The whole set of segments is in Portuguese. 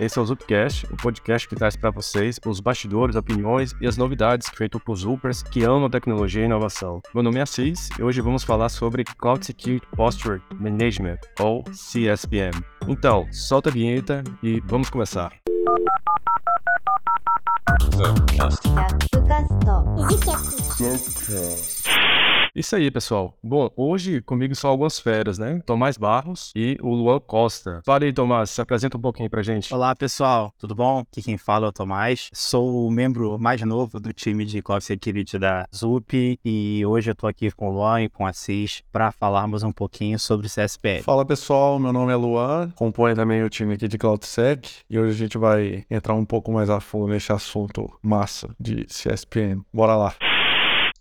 Esse é o Zupcast, o podcast que traz para vocês os bastidores, opiniões e as novidades feitas por Zupers que amam tecnologia e inovação. Meu nome é Assis e hoje vamos falar sobre Cloud Security Posture Management, ou CSPM. Então, solta a vinheta e vamos começar. Isso aí, pessoal. Bom, hoje comigo são algumas feras, né? Tomás Barros e o Luan Costa. Fala aí, Tomás, se apresenta um pouquinho pra gente. Olá, pessoal. Tudo bom? Aqui quem fala é o Tomás. Sou o membro mais novo do time de Cloud Security da ZUP e hoje eu tô aqui com o Luan e com a CIS para falarmos um pouquinho sobre CSPL. Fala, pessoal. Meu nome é Luan, compõe também o time aqui de CloudSec e hoje a gente vai entrar um pouco mais a fundo nesse assunto massa de CSPM. Bora lá.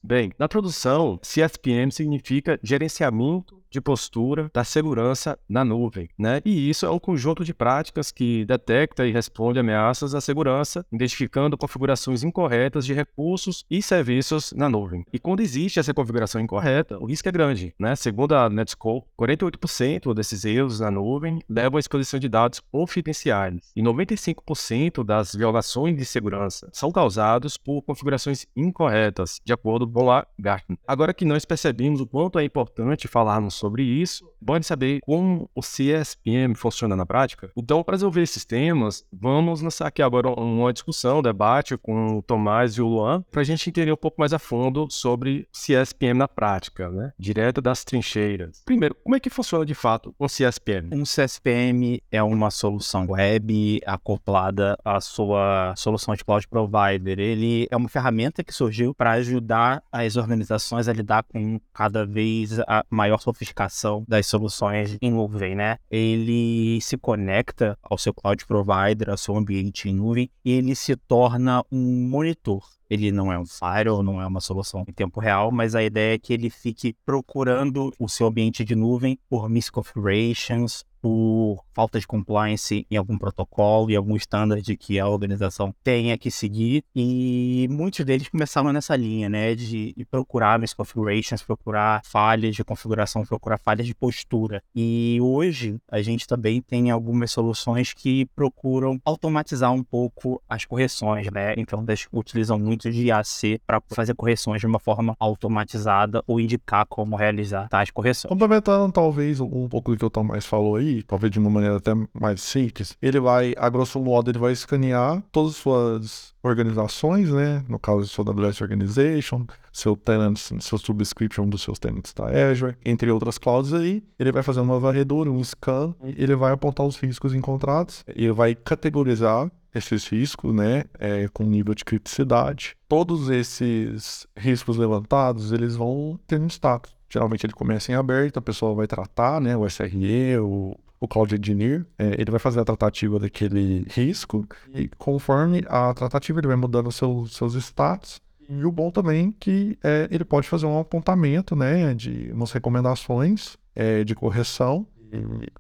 Bem, na tradução, CSPM significa gerenciamento de postura da segurança na nuvem, né? E isso é um conjunto de práticas que detecta e responde ameaças à segurança, identificando configurações incorretas de recursos e serviços na nuvem. E quando existe essa configuração incorreta, o risco é grande, né? Segundo a Netscope, 48% desses erros na nuvem levam à exposição de dados confidenciais e 95% das violações de segurança são causados por configurações incorretas, de acordo com a Gartner. Agora que nós percebemos o quanto é importante falarmos sobre isso, pode saber como o CSPM funciona na prática. Então, para resolver esses temas, vamos lançar aqui agora uma discussão, um debate com o Tomás e o Luan, para a gente entender um pouco mais a fundo sobre CSPM na prática, né? direto das trincheiras. Primeiro, como é que funciona de fato um CSPM? Um CSPM é uma solução web acoplada à sua solução de cloud provider. Ele é uma ferramenta que surgiu para ajudar as organizações a lidar com cada vez a maior sofisticação das soluções em nuvem, né? Ele se conecta ao seu cloud provider, ao seu ambiente em nuvem, e ele se torna um monitor. Ele não é um firewall, não é uma solução em tempo real, mas a ideia é que ele fique procurando o seu ambiente de nuvem por misconfigurations, por falta de compliance em algum protocolo e algum standard que a organização tenha que seguir. E muitos deles começaram nessa linha, né, de, de procurar misconfigurations, procurar falhas de configuração, procurar falhas de postura. E hoje a gente também tem algumas soluções que procuram automatizar um pouco as correções, né? Então utilizam muito de IAC para fazer correções de uma forma automatizada ou indicar como realizar tais correções. Complementando talvez um pouco do que o Tomás falou aí, talvez de uma maneira até mais simples, ele vai, a grosso modo, ele vai escanear todas as suas organizações, né? No caso, seu AWS Organization, seu tenants, seu subscription dos seus tenants da Azure, entre outras clouds aí. Ele vai fazer uma varredura, um scan, ele vai apontar os riscos encontrados, ele vai categorizar esses riscos, né, é, com nível de criticidade. Todos esses riscos levantados, eles vão ter um status. Geralmente ele começa em aberto, a pessoa vai tratar, né, o SRE, o o Cloud Engineer, é, ele vai fazer a tratativa daquele risco e conforme a tratativa ele vai mudando seus, seus status. E o bom também é que é, ele pode fazer um apontamento, né, de umas recomendações é, de correção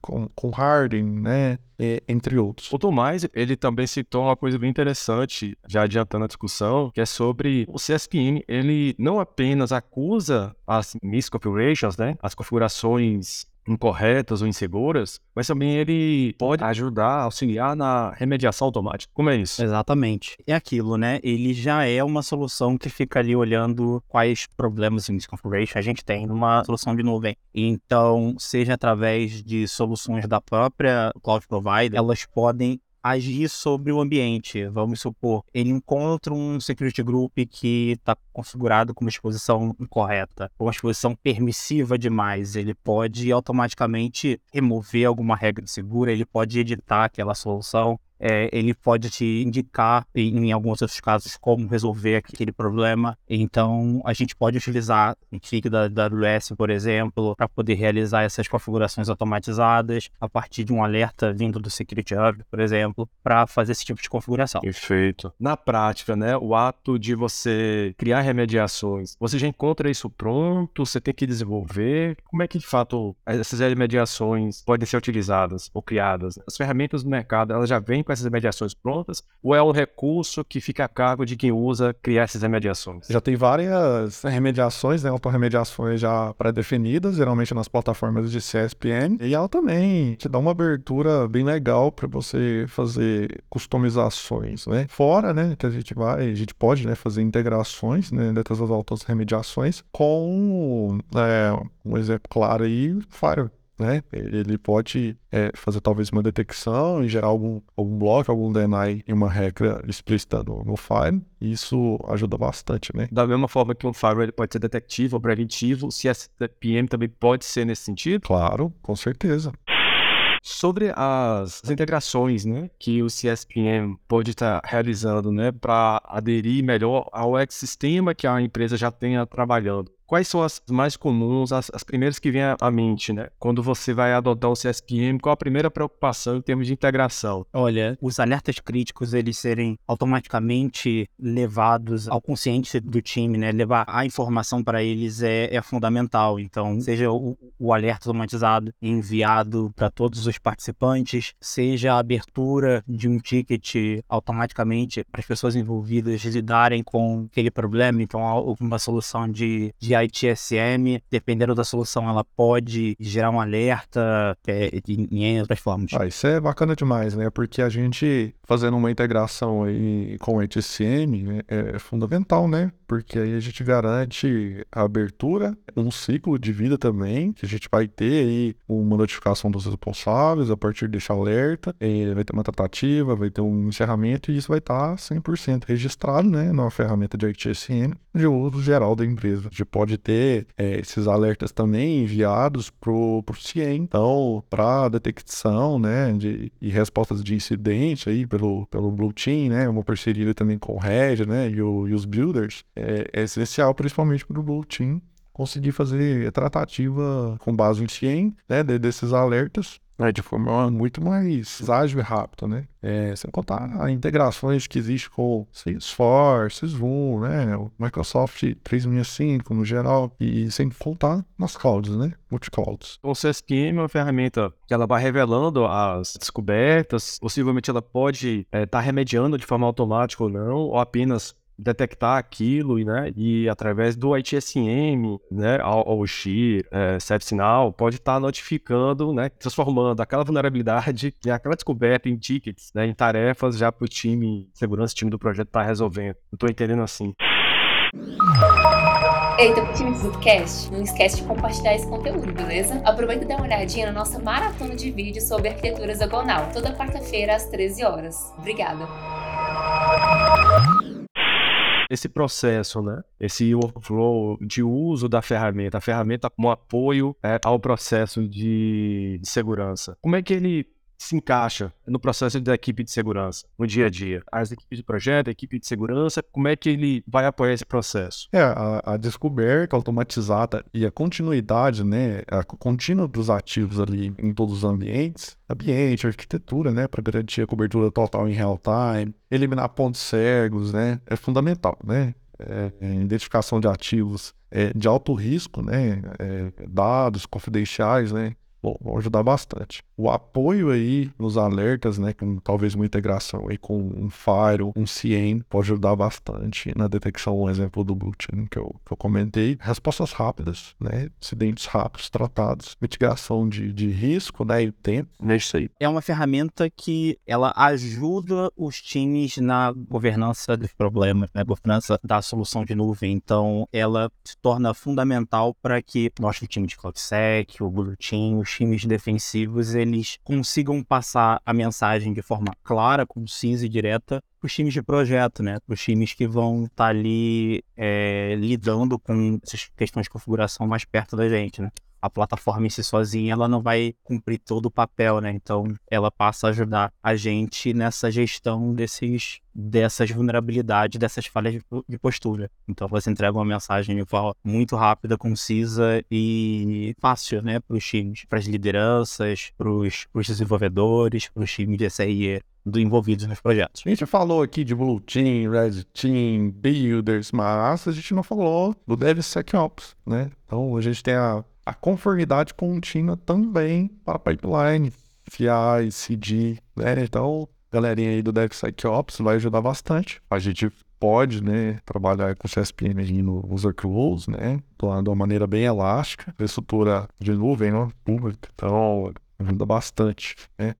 com, com Harden, né, entre outros. O Tomás, ele também citou uma coisa bem interessante, já adiantando a discussão, que é sobre o CSPM, ele não apenas acusa as misconfigurations, né, as configurações incorretas ou inseguras, mas também ele pode ajudar, auxiliar na remediação automática. Como é isso? Exatamente. É aquilo, né? Ele já é uma solução que fica ali olhando quais problemas em misconfiguration a gente tem numa solução de nuvem. Então, seja através de soluções da própria cloud provider, elas podem agir sobre o ambiente. Vamos supor, ele encontra um security group que está configurado com uma exposição incorreta, com uma exposição permissiva demais. Ele pode automaticamente remover alguma regra segura, ele pode editar aquela solução é, ele pode te indicar, em, em, alguns outros casos, como resolver aquele problema. Então, a gente pode utilizar o FIG da, da AWS, por exemplo, para poder realizar essas configurações automatizadas a partir de um alerta vindo do Security Hub, por exemplo, para fazer esse tipo de configuração. Perfeito. Na prática, né, o ato de você criar remediações, você já encontra isso pronto? Você tem que desenvolver? Como é que, de fato, essas remediações podem ser utilizadas ou criadas? As ferramentas do mercado, elas já vêm com essas remediações prontas, ou é um recurso que fica a cargo de quem usa criar essas remediações? Já tem várias remediações, né, autorremediações já pré-definidas, geralmente nas plataformas de CSPM, e ela também te dá uma abertura bem legal para você fazer customizações, né? Fora, né, que a gente vai, a gente pode, né, fazer integrações, né, dessas autorremediações com é, um exemplo claro aí, Fire né? Ele pode é, fazer talvez uma detecção e gerar algum, algum bloco, algum deny em uma regra explícita no, no file. E isso ajuda bastante, né? Da mesma forma que um firewall pode ser detectivo ou preventivo, o CSPM também pode ser nesse sentido? Claro, com certeza. Sobre as, as, integrações né, que o CSPM pode estar realizando né, para aderir melhor ao ecossistema que a empresa já tenha trabalhando. Quais são as mais comuns, as, as primeiras que vêm à mente, né? Quando você vai adotar o CSPM, qual a primeira preocupação em termos de integração? Olha, os alertas críticos, eles serem automaticamente levados ao consciente do time, né? Levar a informação para eles é, é, fundamental. Então, seja o, o alerta automatizado enviado para todos os participantes, seja a abertura de um ticket automaticamente para as pessoas envolvidas lidarem com aquele problema. Então, uma solução de, de ITSM, dependendo da solução, ela pode gerar um alerta é, em outras formas. Ah, isso é bacana demais, né? Porque a gente fazendo uma integração aí com o ITSM né, é fundamental, né? Porque aí a gente garante a abertura, um ciclo de vida também, que a gente vai ter aí uma notificação dos responsáveis a partir desse alerta, vai ter uma tratativa, vai ter um encerramento e isso vai estar 100% registrado, né? Na ferramenta de ITSM de uso geral da empresa. A gente pode pode ter é, esses alertas também enviados para o CIEM. Então, para detecção né, de, e respostas de incidente aí pelo, pelo Blue Team, né, uma parceria também com o Red né, e, o, e os builders, é, é essencial principalmente para o Blue Team conseguir fazer tratativa com base em CIEM, né, desses alertas né, de forma muito mais ágil e rápida, né? É, sem contar as integrações que existem com Salesforce, Zoom, né? O Microsoft 365 no geral, e sem contar nas clouds, né? Multiclouds. O CSPM é uma ferramenta que ela vai revelando as descobertas, possivelmente ela pode estar é, tá remediando de forma automática ou não, ou apenas detectar aquilo, né? E através do ITSM, né? XIR, é, ServiceNow, pode estar tá notificando, né? Transformando aquela vulnerabilidade e aquela descoberta em tickets, né? Em tarefas já para o time segurança, time do projeto estar tá resolvendo. Estou entendendo assim. Eita, time do Zupcast, não esquece de compartilhar esse conteúdo, beleza? Aproveita e dá uma olhadinha na nossa maratona de vídeos sobre arquitetura hexagonal, toda quarta-feira às 13 horas. Obrigada esse processo, né? Esse workflow de uso da ferramenta, a ferramenta como apoio é, ao processo de, de segurança. Como é que ele se encaixa no processo da equipe de segurança, no dia a dia? As equipes de projeto, a equipe de segurança, como é que ele vai apoiar esse processo? É, a, a descoberta automatizada e a continuidade, né, a contínua dos ativos ali em todos os ambientes, ambiente, arquitetura, né, para garantir a cobertura total em real time, eliminar pontos cegos, né, é fundamental, né? É, é identificação de ativos é, de alto risco, né, é, dados confidenciais, né, Bom, vão ajudar bastante. O apoio aí nos alertas, né, com talvez uma integração aí com um Fire, um CIEM, pode ajudar bastante na detecção, um exemplo do Bluetooth que eu, que eu comentei. Respostas rápidas, né, incidentes rápidos tratados, mitigação de, de risco, né, e tempo, é isso aí. É uma ferramenta que ela ajuda os times na governança dos problemas, na né, governança da solução de nuvem. Então, ela se torna fundamental para que nosso time de CloudSec, o Blue Team, os times defensivos eles consigam passar a mensagem de forma clara, concisa e direta para os times de projeto, né? Para os times que vão estar tá ali é, lidando com essas questões de configuração mais perto da gente, né? A plataforma em si sozinha ela não vai cumprir todo o papel, né? Então ela passa a ajudar a gente nessa gestão desses dessas vulnerabilidades, dessas falhas de postura. Então você entrega uma mensagem de forma muito rápida, concisa e fácil, né, para os times, para as lideranças, para os desenvolvedores, para os times de SRE do envolvidos nos projetos. A gente falou aqui de Blue Team, Red Team, Builders, mas a gente não falou do DevSecOps, né? Então a gente tem a a conformidade contínua também para pipeline, CI, CD, né? Então, galerinha aí do DevSecOps vai ajudar bastante. A gente pode, né, trabalhar com CSPM aí no User Close, né, de uma maneira bem elástica, estrutura de nuvem, né, pública, então ajuda bastante, né.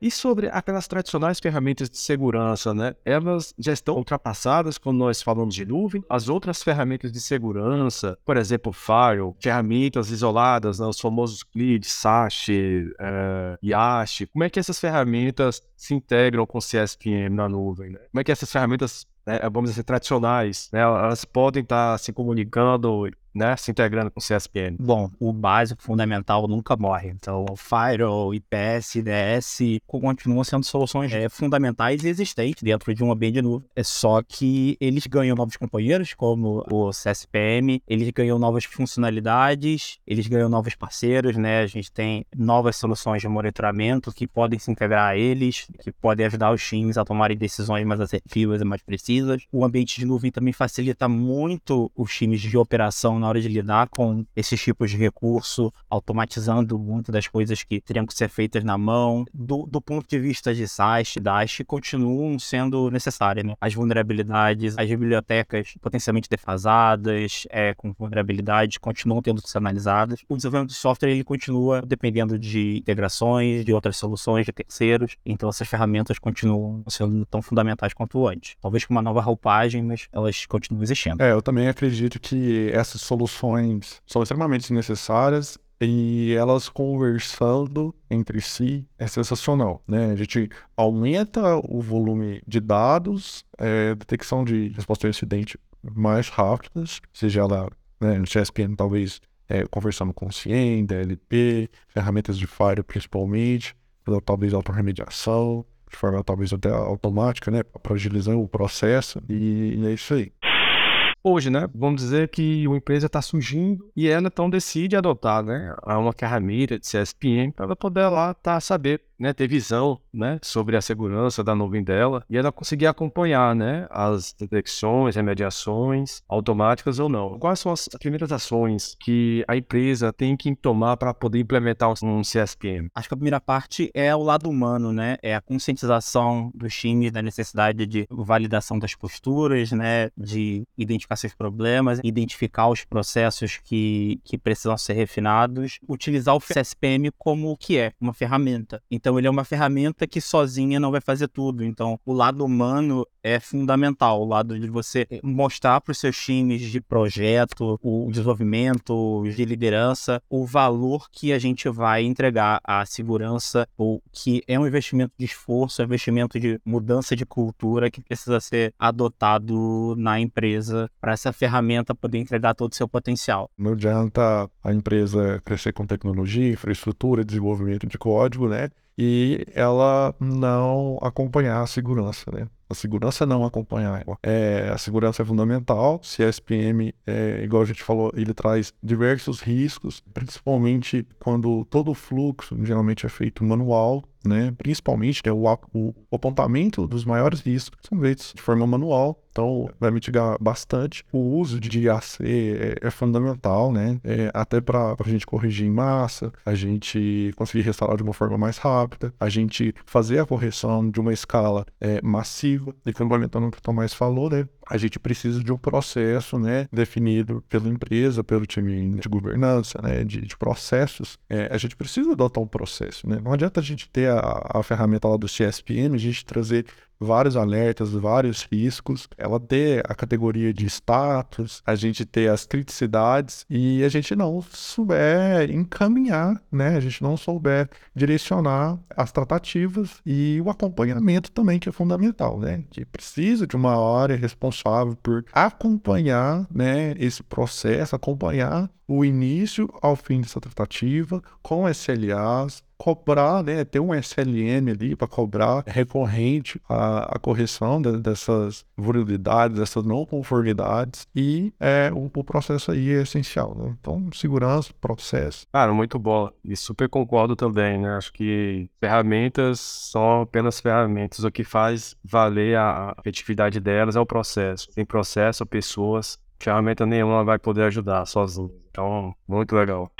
E sobre aquelas tradicionais ferramentas de segurança, né? Elas já estão ultrapassadas quando nós falamos de nuvem. As outras ferramentas de segurança, por exemplo, File, ferramentas isoladas, né? os famosos CLID, SASH, é, YASH. Como é que essas ferramentas se integram com o CSPM na nuvem? Né? Como é que essas ferramentas né, vamos dizer, tradicionais, né, elas podem estar se comunicando né, se integrando com o CSPN? Bom, o básico fundamental nunca morre. Então, Firewall, IPS, IDS continuam sendo soluções é, fundamentais e existentes dentro de um ambiente de nuvem. É só que eles ganham novos companheiros, como o CSPM, eles ganham novas funcionalidades, eles ganham novos parceiros, né? A gente tem novas soluções de monitoramento que podem se integrar a eles, que podem ajudar os times a tomarem decisões mais assertivas e mais precisas. O ambiente de nuvem também facilita muito os times de operação hora de lidar com esses tipos de recurso, automatizando muitas das coisas que teriam que ser feitas na mão. Do, do ponto de vista de SaaS, DASH, continuam sendo necessárias. Né? As vulnerabilidades, as bibliotecas potencialmente defasadas, é, com vulnerabilidades, continuam tendo que ser analisadas. O desenvolvimento de software ele continua dependendo de integrações, de outras soluções, de terceiros. Então essas ferramentas continuam sendo tão fundamentais quanto antes. Talvez com uma nova roupagem, mas elas continuam existindo. É, eu também acredito que essas soluções soluções são extremamente necessárias e elas conversando entre si é sensacional, né? A gente aumenta o volume de dados, é, detecção de resposta ao incidente mais rápidas, seja ela né, no CSPN talvez é, conversando com o CIEM, DLP, ferramentas de Fire principalmente, talvez autorremediação, de forma talvez até automática, né? Para agilizar o processo e, e é isso aí hoje, né? Vamos dizer que uma empresa está surgindo e ela então decide adotar, né, uma ferramenta de CSPM para poder lá tá saber né, ter visão né, sobre a segurança da nuvem dela e ela conseguir acompanhar né, as detecções, remediações automáticas ou não. Quais são as primeiras ações que a empresa tem que tomar para poder implementar um CSPM? Acho que a primeira parte é o lado humano, né? É a conscientização dos times da necessidade de validação das posturas, né? De identificar seus problemas, identificar os processos que, que precisam ser refinados, utilizar o CSPM como o que é, uma ferramenta. Então, então ele é uma ferramenta que sozinha não vai fazer tudo. Então o lado humano é fundamental, o lado de você mostrar para os seus times de projeto, o desenvolvimento, de liderança, o valor que a gente vai entregar à segurança, ou que é um investimento de esforço, é um investimento de mudança de cultura que precisa ser adotado na empresa para essa ferramenta poder entregar todo o seu potencial. Não adianta a empresa crescer com tecnologia, infraestrutura, desenvolvimento de código, né? E ela não acompanhar a segurança, né? A segurança não acompanhar ela. É, a segurança é fundamental. CSPM, é, igual a gente falou, ele traz diversos riscos, principalmente quando todo o fluxo geralmente é feito manual, né? Principalmente né, o, o, apontamento dos maiores riscos são feitos de forma manual, então vai mitigar bastante. O uso de IAC é, é fundamental, né? É, até para a gente corrigir em massa, a gente conseguir restaurar de uma forma mais rápida, a gente fazer a correção de uma escala é, massiva, e complementando o que o Tomás falou, né? a gente precisa de um processo né, definido pela empresa, pelo time de governança, né, de, de processos. É, a gente precisa adotar um processo. Né? Não adianta a gente ter a, a ferramenta lá do CSPM, a gente trazer vários alertas, vários riscos, ela ter a categoria de status, a gente ter as criticidades e a gente não souber encaminhar, né? A gente não souber direcionar as tratativas e o acompanhamento também, que é fundamental, né? Que precisa de uma área responsável por acompanhar, né, esse processo, acompanhar o início ao fim dessa tratativa com SLAs, cobrar, né, ter um SLM ali para cobrar recorrente a, a correção de, dessas vulnerabilidades, dessas não conformidades e é, o, o processo aí é essencial. Né? Então, segurança, processo. Cara, muito bom. E super concordo também, né? Acho que ferramentas são apenas ferramentas. O que faz valer a efetividade delas é o processo. Tem processo, pessoas, ferramenta nenhuma vai poder ajudar sozinho. Então, muito legal.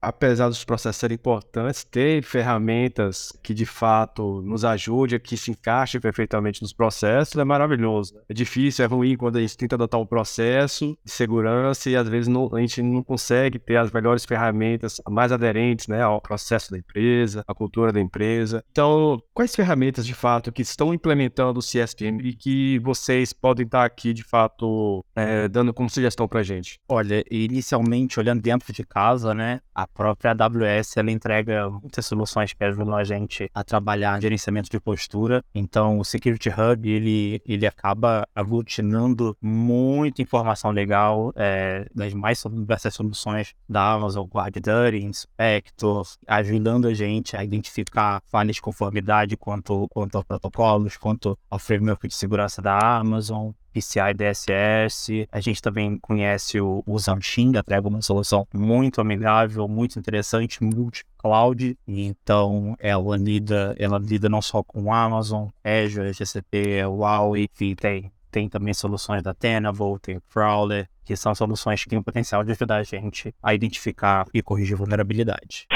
Apesar dos processos serem importantes, ter ferramentas que de fato nos ajudem, que se encaixem perfeitamente nos processos, é maravilhoso. É difícil, é ruim quando a gente tenta adotar um processo de segurança e às vezes não, a gente não consegue ter as melhores ferramentas mais aderentes né, ao processo da empresa, à cultura da empresa. Então, quais ferramentas de fato que estão implementando o CSPM e que vocês podem estar aqui de fato é, dando como sugestão para gente? Olha, inicialmente, olhando dentro de casa, né, a própria AWS ela entrega muitas soluções que ajudam a gente a trabalhar gerenciamento de postura. Então, o Security Hub ele, ele acaba aglutinando muita informação legal é, das mais diversas soluções da Amazon, Guard Duty, Inspector, ajudando a gente a identificar falhas de conformidade quanto, quanto a protocolos, quanto ao framework de segurança da Amazon. PCI DSS. A gente também conhece o, o Zamshin, entrega uma solução muito amigável, muito interessante, multi-cloud. Então, ela lida, ela lida não só com Amazon, Azure, GCP, Huawei, enfim, tem, tem também soluções da Tenable, tem o Crawler, que são soluções que têm o potencial de ajudar a gente a identificar e corrigir vulnerabilidade.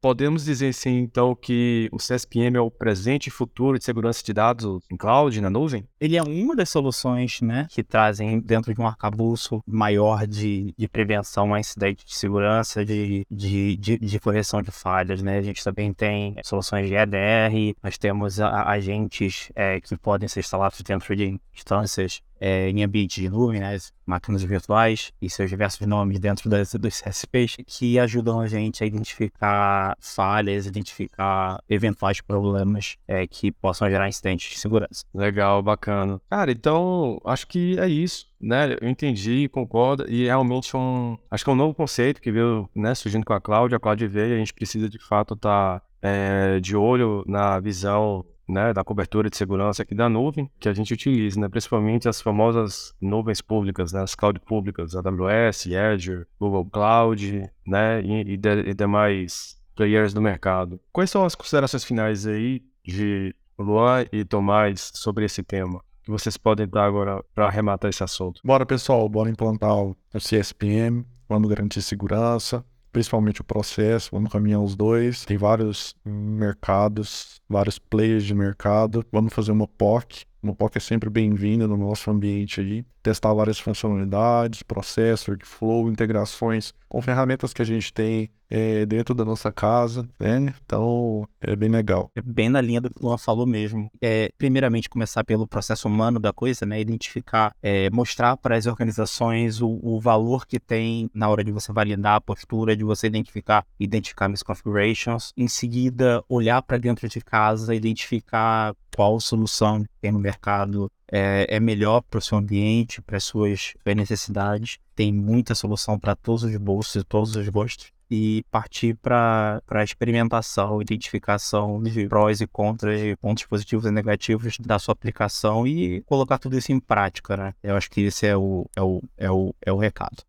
Podemos dizer sim, então, que o CSPM é o presente e futuro de segurança de dados em cloud, na nuvem? Ele é uma das soluções né, que trazem dentro de um arcabouço maior de, de prevenção a incidente de segurança, de, de, de, de, correção de falhas. Né? A gente também tem soluções de EDR, nós temos a, agentes é, que podem ser instalados dentro de instâncias é, em ambiente de nuvem, né, máquinas virtuais e seus diversos nomes dentro das, dos CSPs que ajudam a gente a identificar falhas, identificar eventuais problemas é, que possam gerar incidentes de segurança. Legal, bacana. Cara, então acho que é isso. Né, eu entendi, concordo, e é realmente um. Acho que é um novo conceito que veio né, surgindo com a cloud. A cloud veio a gente precisa de fato estar tá, é, de olho na visão né, da cobertura de segurança aqui da nuvem que a gente utiliza, né, principalmente as famosas nuvens públicas, né, as cloud públicas, AWS, Azure, Google Cloud, né, e, e, de, e demais players do mercado. Quais são as considerações finais aí de Luan e Tomás sobre esse tema? Que vocês podem dar agora para arrematar esse assunto. Bora, pessoal, bora implantar o CSPM, vamos garantir segurança, principalmente o processo, vamos caminhar os dois. Tem vários mercados, vários players de mercado. Vamos fazer uma POC. Uma POC é sempre bem-vinda no nosso ambiente aí. Testar várias funcionalidades, processo, workflow, integrações com ferramentas que a gente tem é, dentro da nossa casa, né? Então, é bem legal. É bem na linha do que o Luan falou mesmo. É, primeiramente, começar pelo processo humano da coisa, né? Identificar, é, mostrar para as organizações o, o, valor que tem na hora de você validar a postura, de você identificar, identificar misconfigurations. Em seguida, olhar para dentro de casa, identificar qual solução tem no mercado é, é melhor para o seu ambiente, para as suas necessidades. Tem muita solução para todos os bolsos e todos os gostos e partir para a experimentação, identificação de prós e contras, de pontos positivos e negativos da sua aplicação e colocar tudo isso em prática, né? Eu acho que esse é o, é o, é o, é o recado.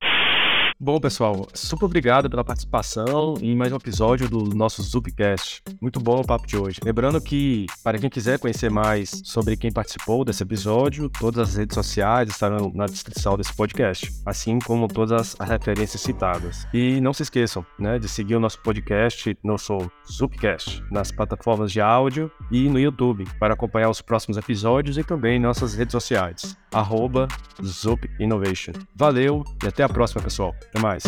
Bom, pessoal, super obrigado pela participação em mais um episódio do nosso Zupcast. Muito bom o papo de hoje. Lembrando que, para quem quiser conhecer mais sobre quem participou desse episódio, todas as redes sociais estarão na descrição desse podcast, assim como todas as referências citadas. E não se esqueçam né, de seguir o nosso podcast, nosso Zupcast, nas plataformas de áudio e no YouTube, para acompanhar os próximos episódios e também nossas redes sociais, arroba Zup Innovation. Valeu e até a próxima, pessoal. Até mais.